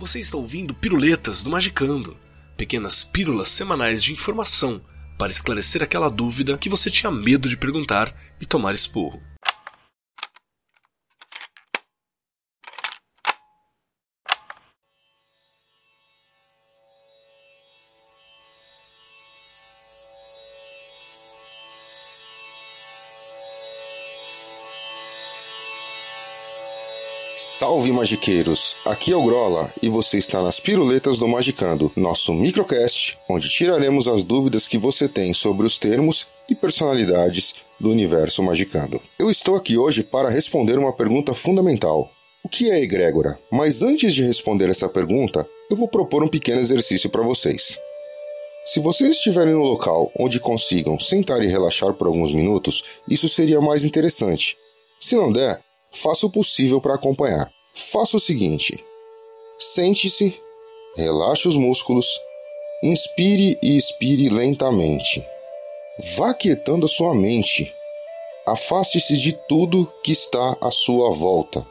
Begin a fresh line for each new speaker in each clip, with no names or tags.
Você está ouvindo Piruletas do Magicando, pequenas pílulas semanais de informação para esclarecer aquela dúvida que você tinha medo de perguntar e tomar esporro.
Salve magiqueiros! Aqui é o Grola e você está nas Piruletas do Magicando, nosso microcast, onde tiraremos as dúvidas que você tem sobre os termos e personalidades do universo magicando. Eu estou aqui hoje para responder uma pergunta fundamental. O que é egrégora? Mas antes de responder essa pergunta, eu vou propor um pequeno exercício para vocês. Se vocês estiverem no local onde consigam sentar e relaxar por alguns minutos, isso seria mais interessante. Se não der, faça o possível para acompanhar. Faça o seguinte: sente-se, relaxe os músculos, inspire e expire lentamente. Vá quietando a sua mente. Afaste-se de tudo que está à sua volta.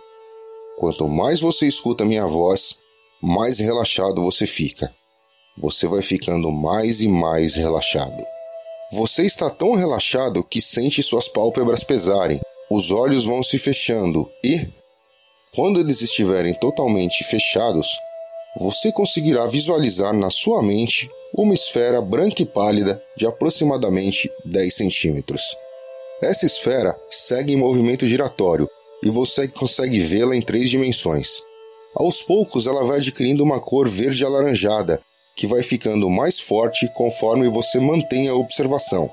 Quanto mais você escuta minha voz, mais relaxado você fica. Você vai ficando mais e mais relaxado. Você está tão relaxado que sente suas pálpebras pesarem os olhos vão se fechando e, quando eles estiverem totalmente fechados, você conseguirá visualizar na sua mente uma esfera branca e pálida de aproximadamente 10 centímetros. Essa esfera segue em movimento giratório e você consegue vê-la em três dimensões. Aos poucos, ela vai adquirindo uma cor verde alaranjada, que vai ficando mais forte conforme você mantém a observação.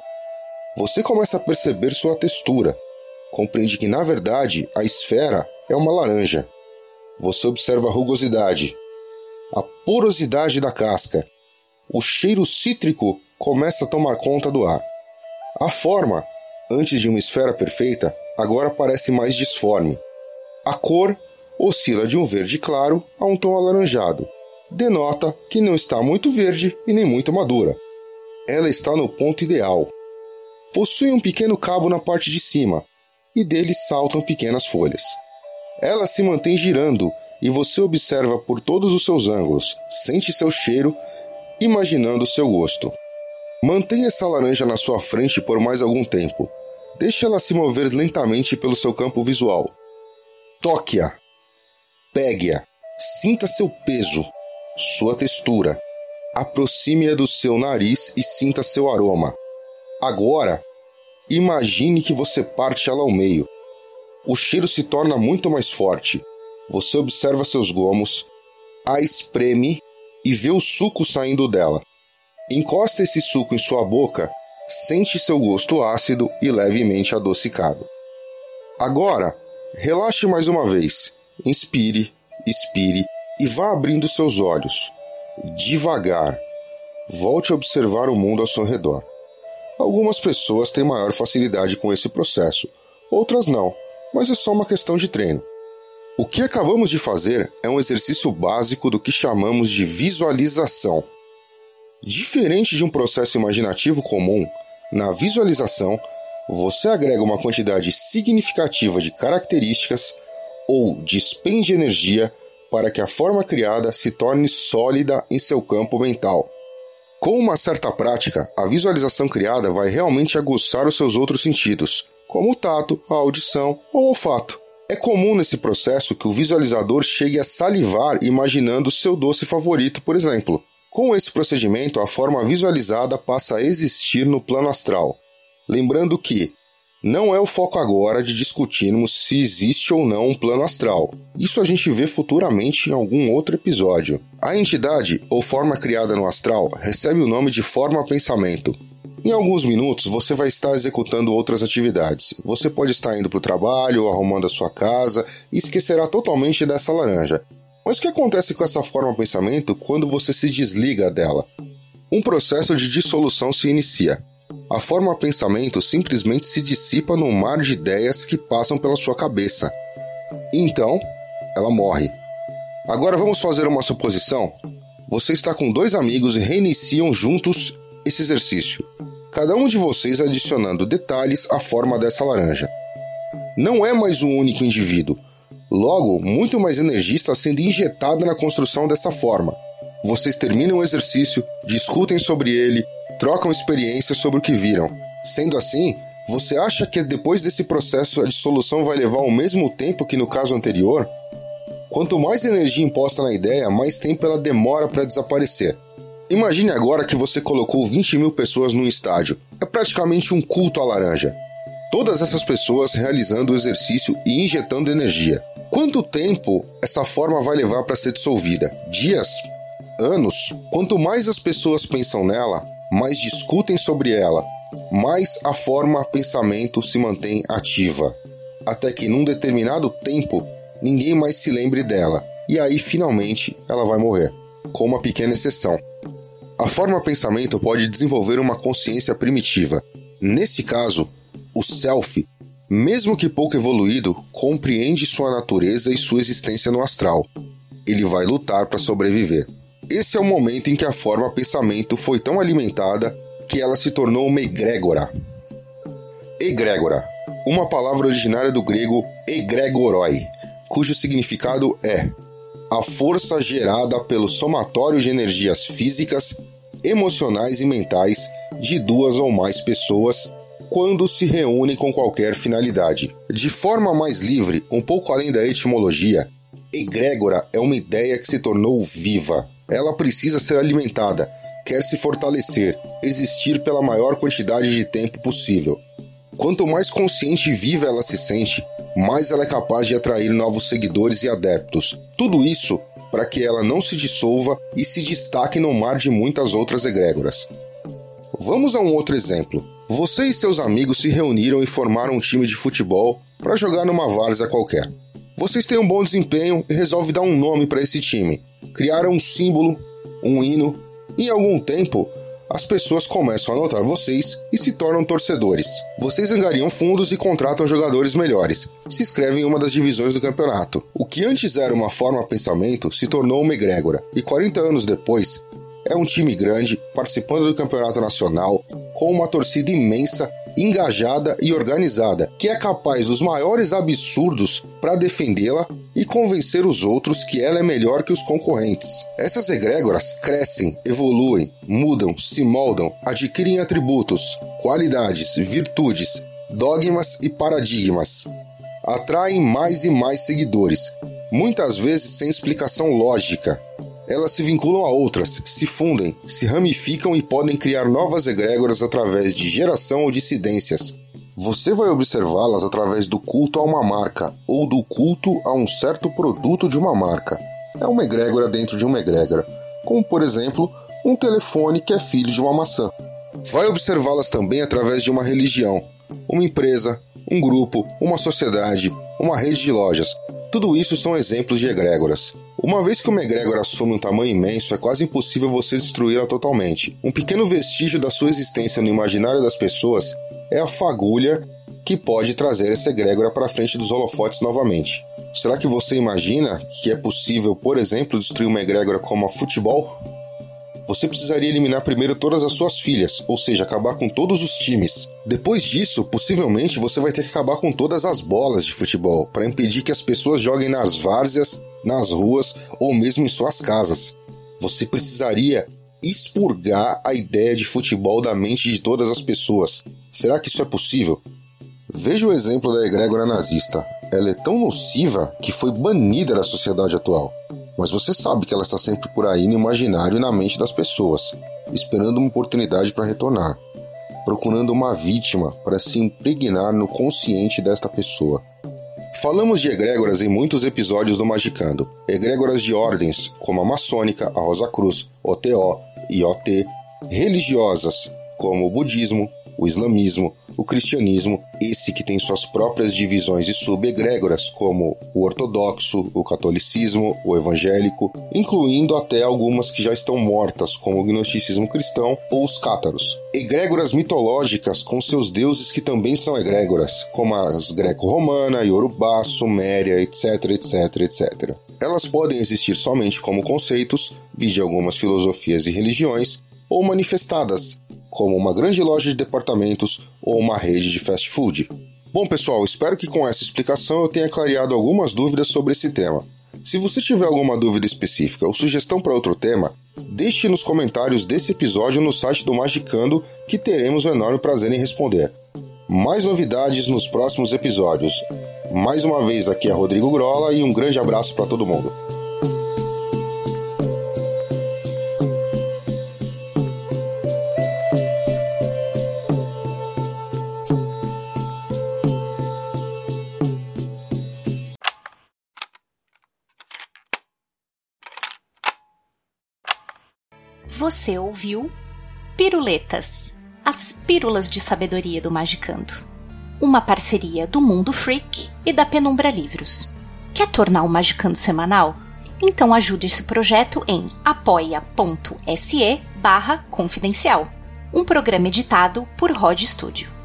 Você começa a perceber sua textura, compreende que, na verdade, a esfera é uma laranja. Você observa a rugosidade, a porosidade da casca. O cheiro cítrico começa a tomar conta do ar. A forma, antes de uma esfera perfeita, agora parece mais disforme. A cor oscila de um verde claro a um tom alaranjado. Denota que não está muito verde e nem muito madura. Ela está no ponto ideal. Possui um pequeno cabo na parte de cima, e dele saltam pequenas folhas. Ela se mantém girando e você observa por todos os seus ângulos, sente seu cheiro, imaginando seu gosto. Mantenha essa laranja na sua frente por mais algum tempo. Deixe ela se mover lentamente pelo seu campo visual. Toque-a. Pegue-a. Sinta seu peso, sua textura. Aproxime-a do seu nariz e sinta seu aroma. Agora, Imagine que você parte ela ao meio. O cheiro se torna muito mais forte. Você observa seus gomos, a espreme e vê o suco saindo dela. Encosta esse suco em sua boca, sente seu gosto ácido e levemente adocicado. Agora, relaxe mais uma vez. Inspire, expire e vá abrindo seus olhos. Devagar. Volte a observar o mundo ao seu redor. Algumas pessoas têm maior facilidade com esse processo, outras não, mas é só uma questão de treino. O que acabamos de fazer é um exercício básico do que chamamos de visualização. Diferente de um processo imaginativo comum, na visualização você agrega uma quantidade significativa de características ou despende energia para que a forma criada se torne sólida em seu campo mental. Com uma certa prática, a visualização criada vai realmente aguçar os seus outros sentidos, como o tato, a audição ou o olfato. É comum nesse processo que o visualizador chegue a salivar imaginando seu doce favorito, por exemplo. Com esse procedimento, a forma visualizada passa a existir no plano astral. Lembrando que, não é o foco agora de discutirmos se existe ou não um plano astral. Isso a gente vê futuramente em algum outro episódio. A entidade, ou forma criada no astral, recebe o nome de forma pensamento. Em alguns minutos você vai estar executando outras atividades. Você pode estar indo para o trabalho arrumando a sua casa e esquecerá totalmente dessa laranja. Mas o que acontece com essa forma pensamento quando você se desliga dela? Um processo de dissolução se inicia. A forma pensamento simplesmente se dissipa no mar de ideias que passam pela sua cabeça. Então, ela morre. Agora vamos fazer uma suposição. Você está com dois amigos e reiniciam juntos esse exercício. Cada um de vocês adicionando detalhes à forma dessa laranja. Não é mais um único indivíduo. Logo, muito mais energia está sendo injetada na construção dessa forma. Vocês terminam o exercício, discutem sobre ele, trocam experiências sobre o que viram. Sendo assim, você acha que depois desse processo a dissolução vai levar o mesmo tempo que no caso anterior? Quanto mais energia imposta na ideia, mais tempo ela demora para desaparecer. Imagine agora que você colocou 20 mil pessoas num estádio. É praticamente um culto à laranja. Todas essas pessoas realizando o exercício e injetando energia. Quanto tempo essa forma vai levar para ser dissolvida? Dias? Anos? Quanto mais as pessoas pensam nela, mais discutem sobre ela, mais a forma pensamento se mantém ativa. Até que num determinado tempo ninguém mais se lembre dela, e aí finalmente ela vai morrer, com uma pequena exceção. A forma pensamento pode desenvolver uma consciência primitiva. Nesse caso, o self, mesmo que pouco evoluído, compreende sua natureza e sua existência no astral. Ele vai lutar para sobreviver. Esse é o momento em que a forma pensamento foi tão alimentada que ela se tornou uma egrégora. Egrégora, uma palavra originária do grego egregoroi, cujo significado é a força gerada pelo somatório de energias físicas, emocionais e mentais de duas ou mais pessoas quando se reúnem com qualquer finalidade. De forma mais livre, um pouco além da etimologia, egrégora é uma ideia que se tornou viva. Ela precisa ser alimentada, quer se fortalecer, existir pela maior quantidade de tempo possível. Quanto mais consciente e viva ela se sente, mais ela é capaz de atrair novos seguidores e adeptos. Tudo isso para que ela não se dissolva e se destaque no mar de muitas outras egrégoras. Vamos a um outro exemplo. Você e seus amigos se reuniram e formaram um time de futebol para jogar numa várzea qualquer. Vocês têm um bom desempenho e resolvem dar um nome para esse time. Criaram um símbolo, um hino, e em algum tempo as pessoas começam a notar vocês e se tornam torcedores. Vocês angariam fundos e contratam jogadores melhores. Se inscrevem em uma das divisões do campeonato. O que antes era uma forma pensamento se tornou uma egrégora, e 40 anos depois é um time grande, participando do campeonato nacional, com uma torcida imensa engajada e organizada, que é capaz dos maiores absurdos para defendê-la e convencer os outros que ela é melhor que os concorrentes. Essas egrégoras crescem, evoluem, mudam, se moldam, adquirem atributos, qualidades, virtudes, dogmas e paradigmas. Atraem mais e mais seguidores, muitas vezes sem explicação lógica, elas se vinculam a outras, se fundem, se ramificam e podem criar novas egrégoras através de geração ou dissidências. Você vai observá-las através do culto a uma marca ou do culto a um certo produto de uma marca. É uma egrégora dentro de uma egrégora, como por exemplo um telefone que é filho de uma maçã. Vai observá-las também através de uma religião, uma empresa, um grupo, uma sociedade, uma rede de lojas. Tudo isso são exemplos de egrégoras. Uma vez que uma egrégora assume um tamanho imenso, é quase impossível você destruí-la totalmente. Um pequeno vestígio da sua existência no imaginário das pessoas é a fagulha que pode trazer essa egrégora para frente dos holofotes novamente. Será que você imagina que é possível, por exemplo, destruir uma egrégora como a futebol? Você precisaria eliminar primeiro todas as suas filhas, ou seja, acabar com todos os times. Depois disso, possivelmente você vai ter que acabar com todas as bolas de futebol para impedir que as pessoas joguem nas várzeas nas ruas ou mesmo em suas casas. Você precisaria expurgar a ideia de futebol da mente de todas as pessoas. Será que isso é possível? Veja o exemplo da egrégora nazista. Ela é tão nociva que foi banida da sociedade atual. Mas você sabe que ela está sempre por aí no imaginário e na mente das pessoas, esperando uma oportunidade para retornar, procurando uma vítima para se impregnar no consciente desta pessoa. Falamos de egrégoras em muitos episódios do Magicando. Egrégoras de ordens, como a maçônica, a Rosa Cruz, OTO e OT, religiosas, como o budismo, o islamismo, o cristianismo, esse que tem suas próprias divisões e subegrégoras, como o ortodoxo, o catolicismo, o evangélico, incluindo até algumas que já estão mortas, como o gnosticismo cristão ou os cátaros. Egrégoras mitológicas com seus deuses que também são egrégoras, como as greco-romana, iorubá, suméria, etc, etc, etc. Elas podem existir somente como conceitos, vide algumas filosofias e religiões, ou manifestadas, como uma grande loja de departamentos ou uma rede de fast food. Bom, pessoal, espero que com essa explicação eu tenha clareado algumas dúvidas sobre esse tema. Se você tiver alguma dúvida específica ou sugestão para outro tema, deixe nos comentários desse episódio no site do Magicando que teremos o um enorme prazer em responder. Mais novidades nos próximos episódios. Mais uma vez aqui é Rodrigo Grola e um grande abraço para todo mundo.
Você ouviu Piruletas, as pílulas de sabedoria do Magicando. Uma parceria do Mundo Freak e da Penumbra Livros. Quer tornar o Magicando semanal? Então ajude esse projeto em apoia.se barra confidencial. Um programa editado por Rod Studio.